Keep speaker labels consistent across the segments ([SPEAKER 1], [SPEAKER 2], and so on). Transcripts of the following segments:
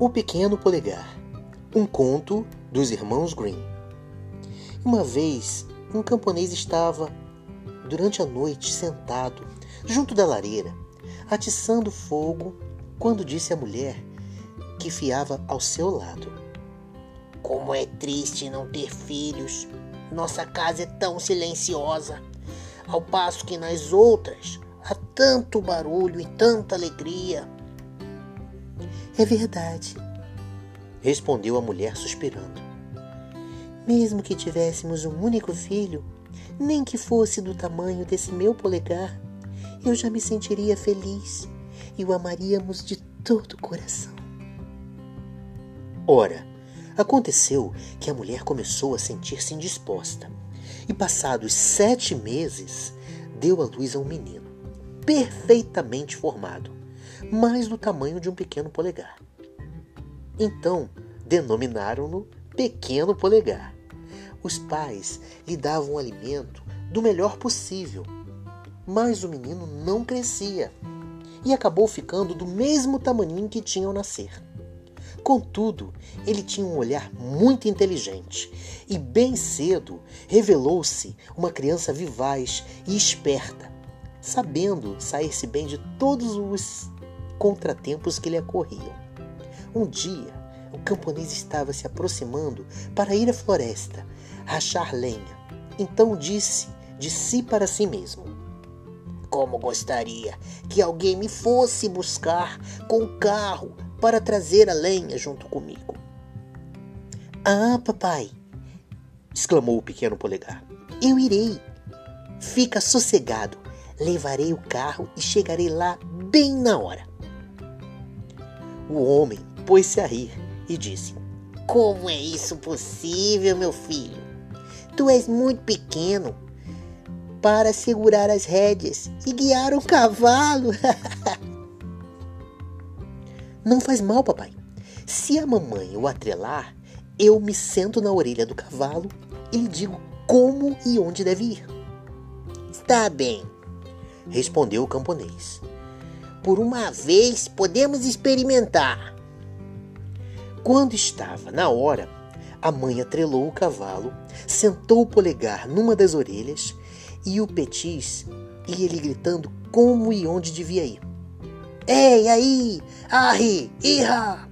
[SPEAKER 1] O Pequeno Polegar, um conto dos irmãos Green. Uma vez, um camponês estava, durante a noite, sentado junto da lareira, atiçando fogo, quando disse à mulher que fiava ao seu lado:
[SPEAKER 2] Como é triste não ter filhos. Nossa casa é tão silenciosa, ao passo que nas outras há tanto barulho e tanta alegria.
[SPEAKER 3] É verdade, respondeu a mulher suspirando. Mesmo que tivéssemos um único filho, nem que fosse do tamanho desse meu polegar, eu já me sentiria feliz e o amaríamos de todo o coração.
[SPEAKER 1] Ora, aconteceu que a mulher começou a sentir-se indisposta e, passados sete meses, deu à luz a um menino, perfeitamente formado, mais do tamanho de um pequeno polegar. Então, denominaram-no Pequeno Polegar. Os pais lhe davam alimento do melhor possível, mas o menino não crescia e acabou ficando do mesmo tamanho que tinha ao nascer. Contudo, ele tinha um olhar muito inteligente e, bem cedo, revelou-se uma criança vivaz e esperta, sabendo sair-se bem de todos os contratempos que lhe ocorriam. Um dia, o camponês estava se aproximando para ir à floresta, rachar lenha. Então disse de si para si mesmo:
[SPEAKER 2] Como gostaria que alguém me fosse buscar com o carro para trazer a lenha junto comigo.
[SPEAKER 3] Ah, papai! exclamou o pequeno polegar. Eu irei. Fica sossegado. Levarei o carro e chegarei lá bem na hora.
[SPEAKER 1] O homem pôs-se a rir e disse:
[SPEAKER 2] Como é isso possível, meu filho? Tu és muito pequeno para segurar as rédeas e guiar um cavalo.
[SPEAKER 3] Não faz mal, papai. Se a mamãe o atrelar, eu me sento na orelha do cavalo e lhe digo como e onde deve ir.
[SPEAKER 2] Está bem, respondeu o camponês. Por uma vez podemos experimentar.
[SPEAKER 1] Quando estava na hora, a mãe atrelou o cavalo, sentou o polegar numa das orelhas e o petis ia lhe gritando como e onde devia ir.
[SPEAKER 2] Ei, aí! Arre! Irra!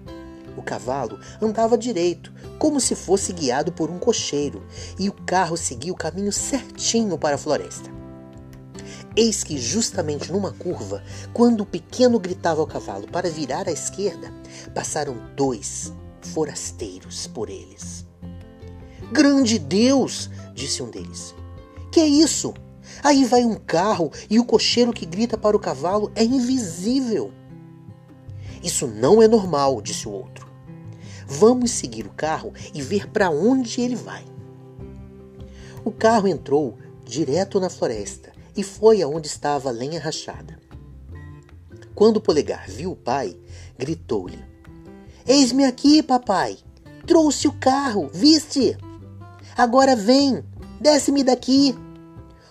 [SPEAKER 1] O cavalo andava direito, como se fosse guiado por um cocheiro, e o carro seguia o caminho certinho para a floresta. Eis que, justamente numa curva, quando o pequeno gritava ao cavalo para virar à esquerda, passaram dois forasteiros por eles. Grande Deus! disse um deles. Que é isso? Aí vai um carro e o cocheiro que grita para o cavalo é invisível. Isso não é normal, disse o outro. Vamos seguir o carro e ver para onde ele vai. O carro entrou direto na floresta e foi aonde estava a lenha rachada. Quando o polegar viu o pai, gritou-lhe: Eis-me aqui, papai! Trouxe o carro, viste? Agora vem, desce-me daqui!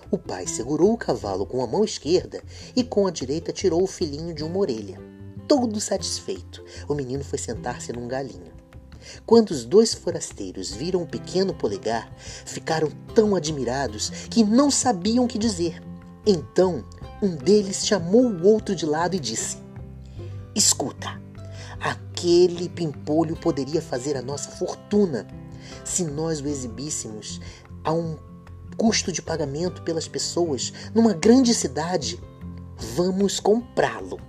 [SPEAKER 1] O pai segurou o cavalo com a mão esquerda e com a direita tirou o filhinho de uma orelha. Todo satisfeito, o menino foi sentar-se num galinho. Quando os dois forasteiros viram o pequeno polegar, ficaram tão admirados que não sabiam o que dizer. Então, um deles chamou o outro de lado e disse: Escuta, aquele pimpolho poderia fazer a nossa fortuna se nós o exibíssemos a um custo de pagamento pelas pessoas numa grande cidade, vamos comprá-lo.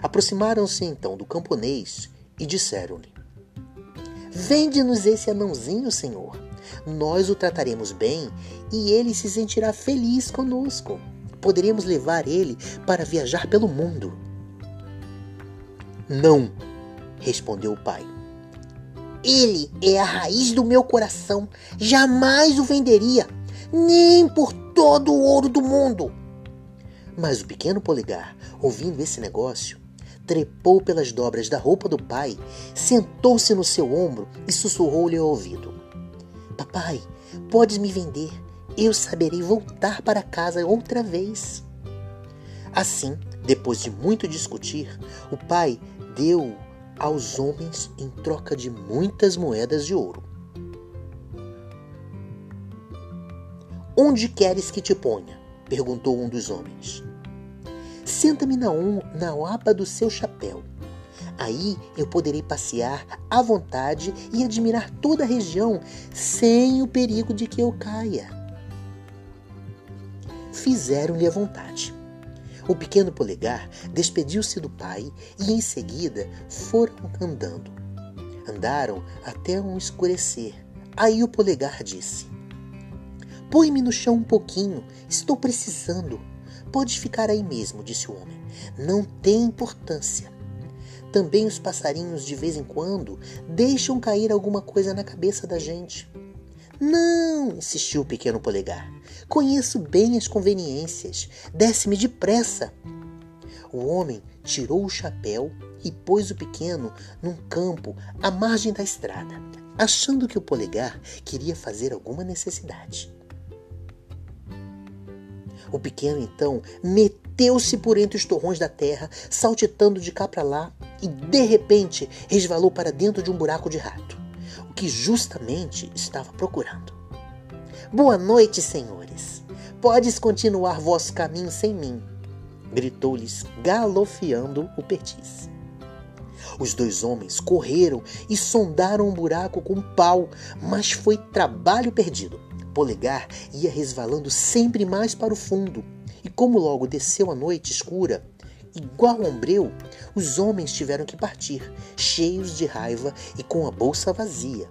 [SPEAKER 1] Aproximaram-se então do camponês e disseram-lhe: Vende-nos esse anãozinho, senhor. Nós o trataremos bem e ele se sentirá feliz conosco. Poderemos levar ele para viajar pelo mundo. Não, respondeu o pai.
[SPEAKER 2] Ele é a raiz do meu coração. Jamais o venderia nem por todo o ouro do mundo.
[SPEAKER 1] Mas o pequeno polegar, ouvindo esse negócio, trepou pelas dobras da roupa do pai, sentou-se no seu ombro e sussurrou-lhe ao ouvido: Papai, podes me vender, eu saberei voltar para casa outra vez. Assim, depois de muito discutir, o pai deu aos homens em troca de muitas moedas de ouro. Onde queres que te ponha? perguntou um dos homens. Senta-me na, um, na aba do seu chapéu. Aí eu poderei passear à vontade e admirar toda a região sem o perigo de que eu caia. Fizeram-lhe a vontade. O pequeno polegar despediu-se do pai e em seguida foram andando. Andaram até um escurecer. Aí o polegar disse: Põe-me no chão um pouquinho, estou precisando. Podes ficar aí mesmo, disse o homem. Não tem importância. Também os passarinhos, de vez em quando, deixam cair alguma coisa na cabeça da gente. Não, insistiu o pequeno polegar. Conheço bem as conveniências. Desce-me depressa. O homem tirou o chapéu e pôs o pequeno num campo à margem da estrada, achando que o polegar queria fazer alguma necessidade. O pequeno então meteu-se por entre os torrões da terra, saltitando de cá para lá, e de repente resvalou para dentro de um buraco de rato, o que justamente estava procurando. Boa noite, senhores. Podes continuar vosso caminho sem mim, gritou-lhes, galofiando o perdiz. Os dois homens correram e sondaram um buraco com um pau, mas foi trabalho perdido polegar ia resvalando sempre mais para o fundo, e como logo desceu a noite escura, igual ombreu, os homens tiveram que partir, cheios de raiva e com a bolsa vazia.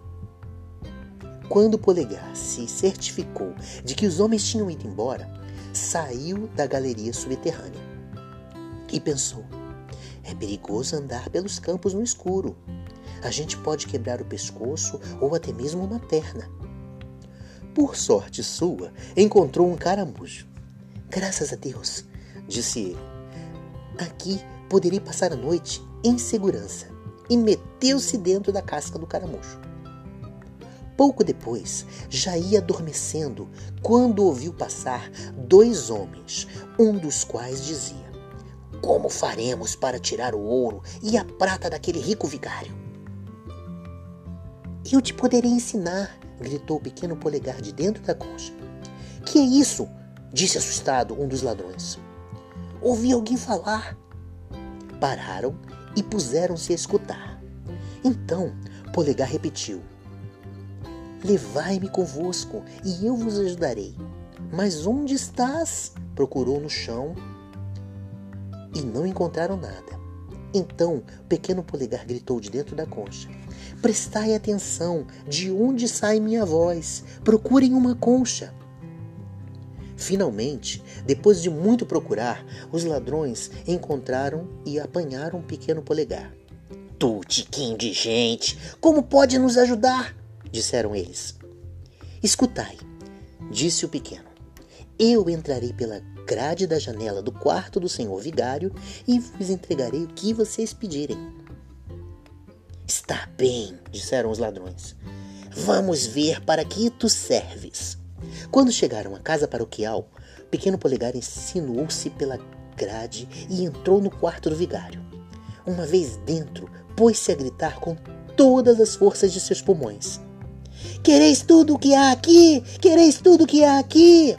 [SPEAKER 1] Quando o polegar se certificou de que os homens tinham ido embora, saiu da galeria subterrânea e pensou: é perigoso andar pelos campos no escuro. A gente pode quebrar o pescoço ou até mesmo uma perna. Por sorte sua, encontrou um caramujo. Graças a Deus, disse ele. Aqui poderei passar a noite em segurança. E meteu-se dentro da casca do caramujo. Pouco depois, já ia adormecendo quando ouviu passar dois homens, um dos quais dizia: Como faremos para tirar o ouro e a prata daquele rico vigário? Eu te poderei ensinar, gritou o pequeno polegar de dentro da concha. Que é isso? disse assustado um dos ladrões. Ouvi alguém falar. Pararam e puseram-se a escutar. Então Polegar repetiu: Levai-me convosco e eu vos ajudarei. Mas onde estás? Procurou no chão e não encontraram nada. Então o pequeno polegar gritou de dentro da concha: Prestai atenção de onde sai minha voz. Procurem uma concha. Finalmente, depois de muito procurar, os ladrões encontraram e apanharam um pequeno polegar. Tu, de gente, como pode nos ajudar? disseram eles. Escutai, disse o pequeno. Eu entrarei pela grade da janela do quarto do senhor vigário e vos entregarei o que vocês pedirem. Está bem, disseram os ladrões. Vamos ver para que tu serves. Quando chegaram à casa paroquial, o pequeno polegar insinuou-se pela grade e entrou no quarto do vigário. Uma vez dentro, pôs-se a gritar com todas as forças de seus pulmões. Quereis tudo o que há aqui? Quereis tudo o que há aqui?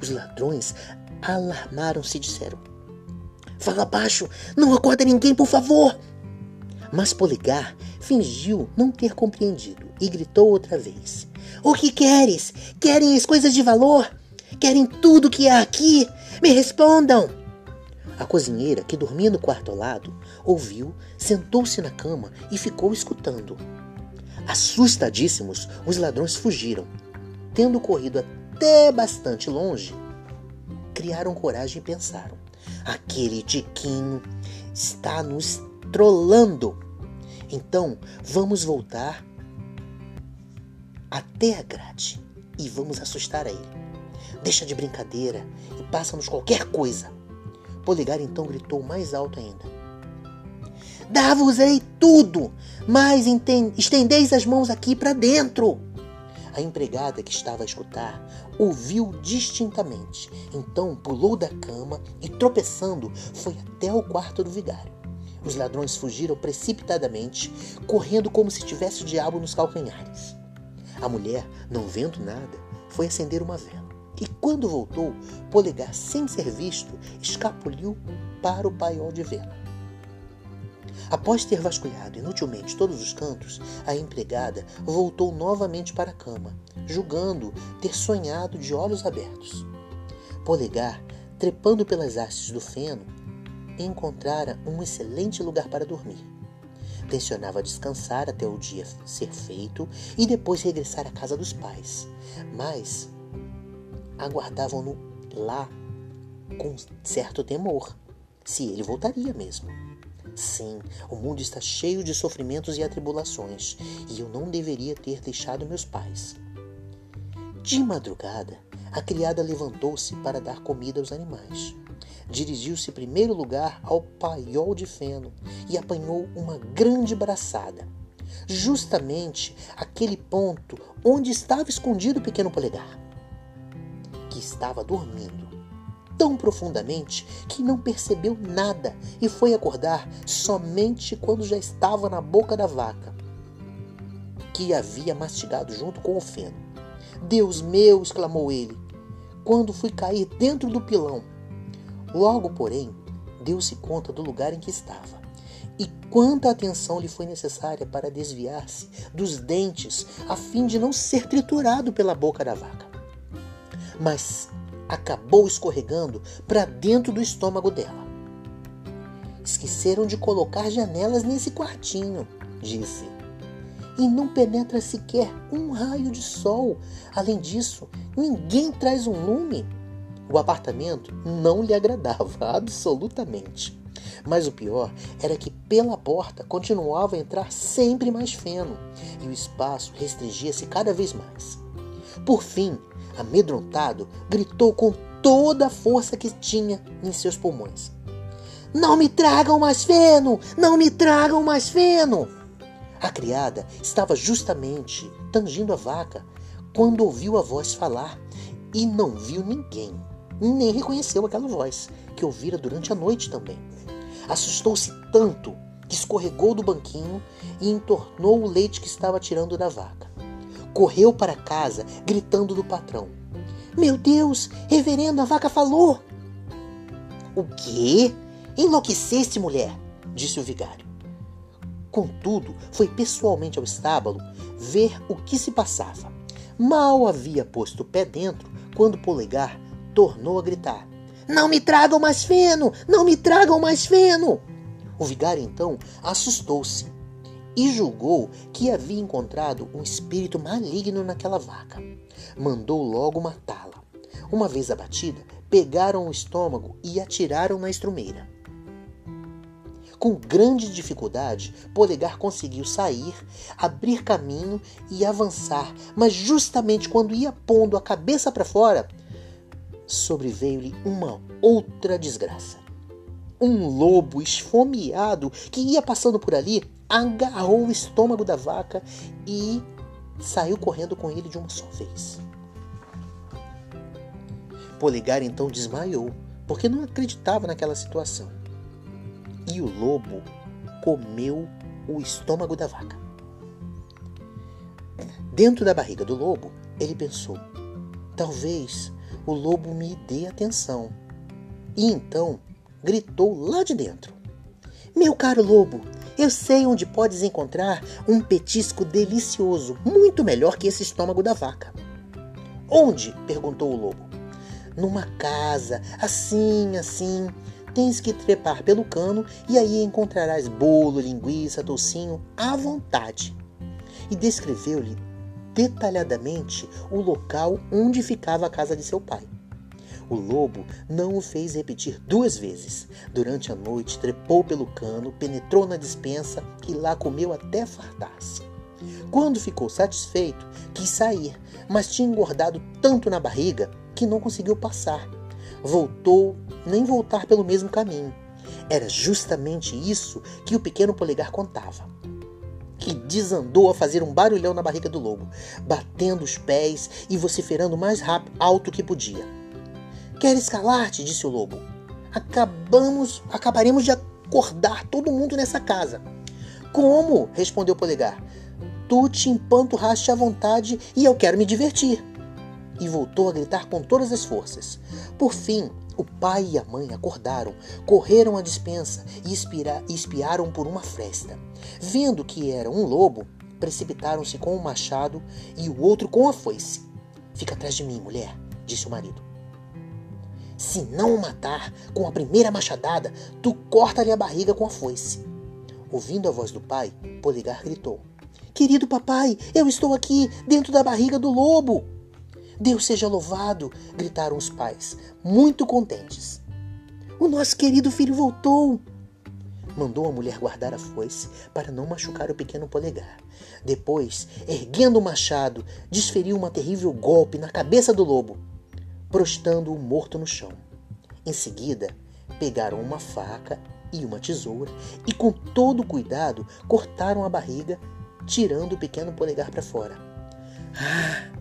[SPEAKER 1] Os ladrões alarmaram-se e disseram: Fala baixo, não acorda ninguém, por favor. Mas Polegar fingiu não ter compreendido e gritou outra vez: O que queres? Querem as coisas de valor? Querem tudo que há aqui? Me respondam! A cozinheira, que dormia no quarto ao lado, ouviu, sentou-se na cama e ficou escutando. Assustadíssimos, os ladrões fugiram. Tendo corrido até bastante longe, criaram coragem e pensaram: aquele Tiquinho está nos trolando. Então, vamos voltar até a grade e vamos assustar a ele. Deixa de brincadeira e passa-nos qualquer coisa. Poligar então gritou mais alto ainda. Dá-vos-ei tudo, mas estendeis as mãos aqui para dentro. A empregada que estava a escutar ouviu distintamente. Então pulou da cama e, tropeçando, foi até o quarto do vigário. Os ladrões fugiram precipitadamente, correndo como se tivesse o diabo nos calcanhares. A mulher, não vendo nada, foi acender uma vela. E quando voltou, Polegar, sem ser visto, escapuliu para o paiol de vela. Após ter vasculhado inutilmente todos os cantos, a empregada voltou novamente para a cama, julgando ter sonhado de olhos abertos. Polegar, trepando pelas hastes do feno, encontrara um excelente lugar para dormir. Tensionava descansar até o dia ser feito e depois regressar à casa dos pais. Mas aguardavam-no lá com certo temor, se ele voltaria mesmo. Sim, o mundo está cheio de sofrimentos e atribulações, e eu não deveria ter deixado meus pais. De madrugada, a criada levantou-se para dar comida aos animais. Dirigiu-se em primeiro lugar ao paiol de feno e apanhou uma grande braçada, justamente aquele ponto onde estava escondido o pequeno polegar, que estava dormindo tão profundamente que não percebeu nada e foi acordar somente quando já estava na boca da vaca, que havia mastigado junto com o feno. Deus meu! exclamou ele, quando fui cair dentro do pilão. Logo, porém, deu-se conta do lugar em que estava e quanta atenção lhe foi necessária para desviar-se dos dentes a fim de não ser triturado pela boca da vaca. Mas acabou escorregando para dentro do estômago dela. Esqueceram de colocar janelas nesse quartinho, disse. E não penetra sequer um raio de sol. Além disso, ninguém traz um lume. O apartamento não lhe agradava absolutamente. Mas o pior era que pela porta continuava a entrar sempre mais feno e o espaço restringia-se cada vez mais. Por fim, amedrontado, gritou com toda a força que tinha em seus pulmões: Não me tragam mais feno! Não me tragam mais feno! A criada estava justamente tangindo a vaca quando ouviu a voz falar e não viu ninguém, nem reconheceu aquela voz que ouvira durante a noite também. Assustou-se tanto que escorregou do banquinho e entornou o leite que estava tirando da vaca correu para casa, gritando do patrão: Meu Deus, reverendo, a vaca falou! O quê? Enlouqueceste, mulher? disse o vigário. Contudo, foi pessoalmente ao estábulo ver o que se passava. Mal havia posto o pé dentro quando Polegar tornou a gritar: Não me tragam mais feno! Não me tragam mais feno! O vigário então assustou-se e julgou que havia encontrado um espírito maligno naquela vaca. Mandou logo matá-la. Uma vez abatida, pegaram o estômago e atiraram na estrumeira. Com grande dificuldade, Polegar conseguiu sair, abrir caminho e avançar, mas justamente quando ia pondo a cabeça para fora, sobreveio-lhe uma outra desgraça. Um lobo esfomeado que ia passando por ali agarrou o estômago da vaca e saiu correndo com ele de uma só vez. Poligar então desmaiou, porque não acreditava naquela situação. E o lobo comeu o estômago da vaca. Dentro da barriga do lobo, ele pensou: talvez o lobo me dê atenção. E então gritou lá de dentro: Meu caro lobo, eu sei onde podes encontrar um petisco delicioso, muito melhor que esse estômago da vaca. Onde? perguntou o lobo. Numa casa, assim, assim. Tens que trepar pelo cano e aí encontrarás bolo, linguiça, docinho à vontade. E descreveu-lhe detalhadamente o local onde ficava a casa de seu pai. O lobo não o fez repetir duas vezes. Durante a noite, trepou pelo cano, penetrou na despensa e lá comeu até fartar-se. Quando ficou satisfeito, quis sair, mas tinha engordado tanto na barriga que não conseguiu passar. Voltou, nem voltar pelo mesmo caminho. Era justamente isso que o pequeno polegar contava. Que desandou a fazer um barulhão na barriga do lobo, batendo os pés e vociferando o mais rápido, alto que podia. Quer escalar-te? disse o lobo. Acabamos, acabaremos de acordar todo mundo nessa casa. Como? respondeu Polegar. Tu te empanturraste à vontade e eu quero me divertir. E voltou a gritar com todas as forças. Por fim, o pai e a mãe acordaram, correram à despensa e espiaram por uma fresta. Vendo que era um lobo, precipitaram-se com o machado e o outro com a foice. Fica atrás de mim, mulher, disse o marido. Se não o matar com a primeira machadada, tu corta-lhe a barriga com a foice. Ouvindo a voz do pai, Poligar gritou: Querido papai, eu estou aqui, dentro da barriga do lobo. Deus seja louvado! gritaram os pais, muito contentes. O nosso querido filho voltou! Mandou a mulher guardar a foice para não machucar o pequeno polegar. Depois, erguendo o machado, desferiu um terrível golpe na cabeça do lobo, prostando-o morto no chão. Em seguida, pegaram uma faca e uma tesoura e, com todo cuidado, cortaram a barriga, tirando o pequeno polegar para fora. Ah!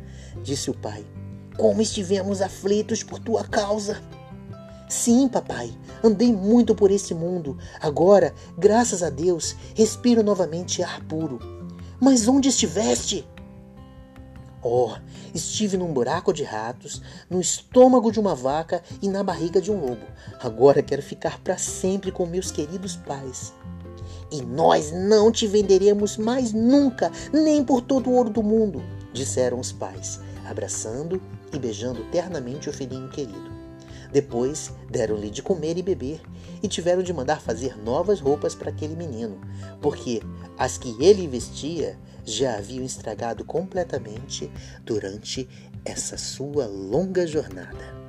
[SPEAKER 1] Disse o pai. Como estivemos aflitos por tua causa. Sim, papai, andei muito por esse mundo. Agora, graças a Deus, respiro novamente ar puro. Mas onde estiveste? Oh, estive num buraco de ratos, no estômago de uma vaca e na barriga de um lobo. Agora quero ficar para sempre com meus queridos pais. E nós não te venderemos mais nunca, nem por todo o ouro do mundo, disseram os pais, abraçando e beijando ternamente o filhinho querido. Depois deram-lhe de comer e beber e tiveram de mandar fazer novas roupas para aquele menino, porque as que ele vestia já haviam estragado completamente durante essa sua longa jornada.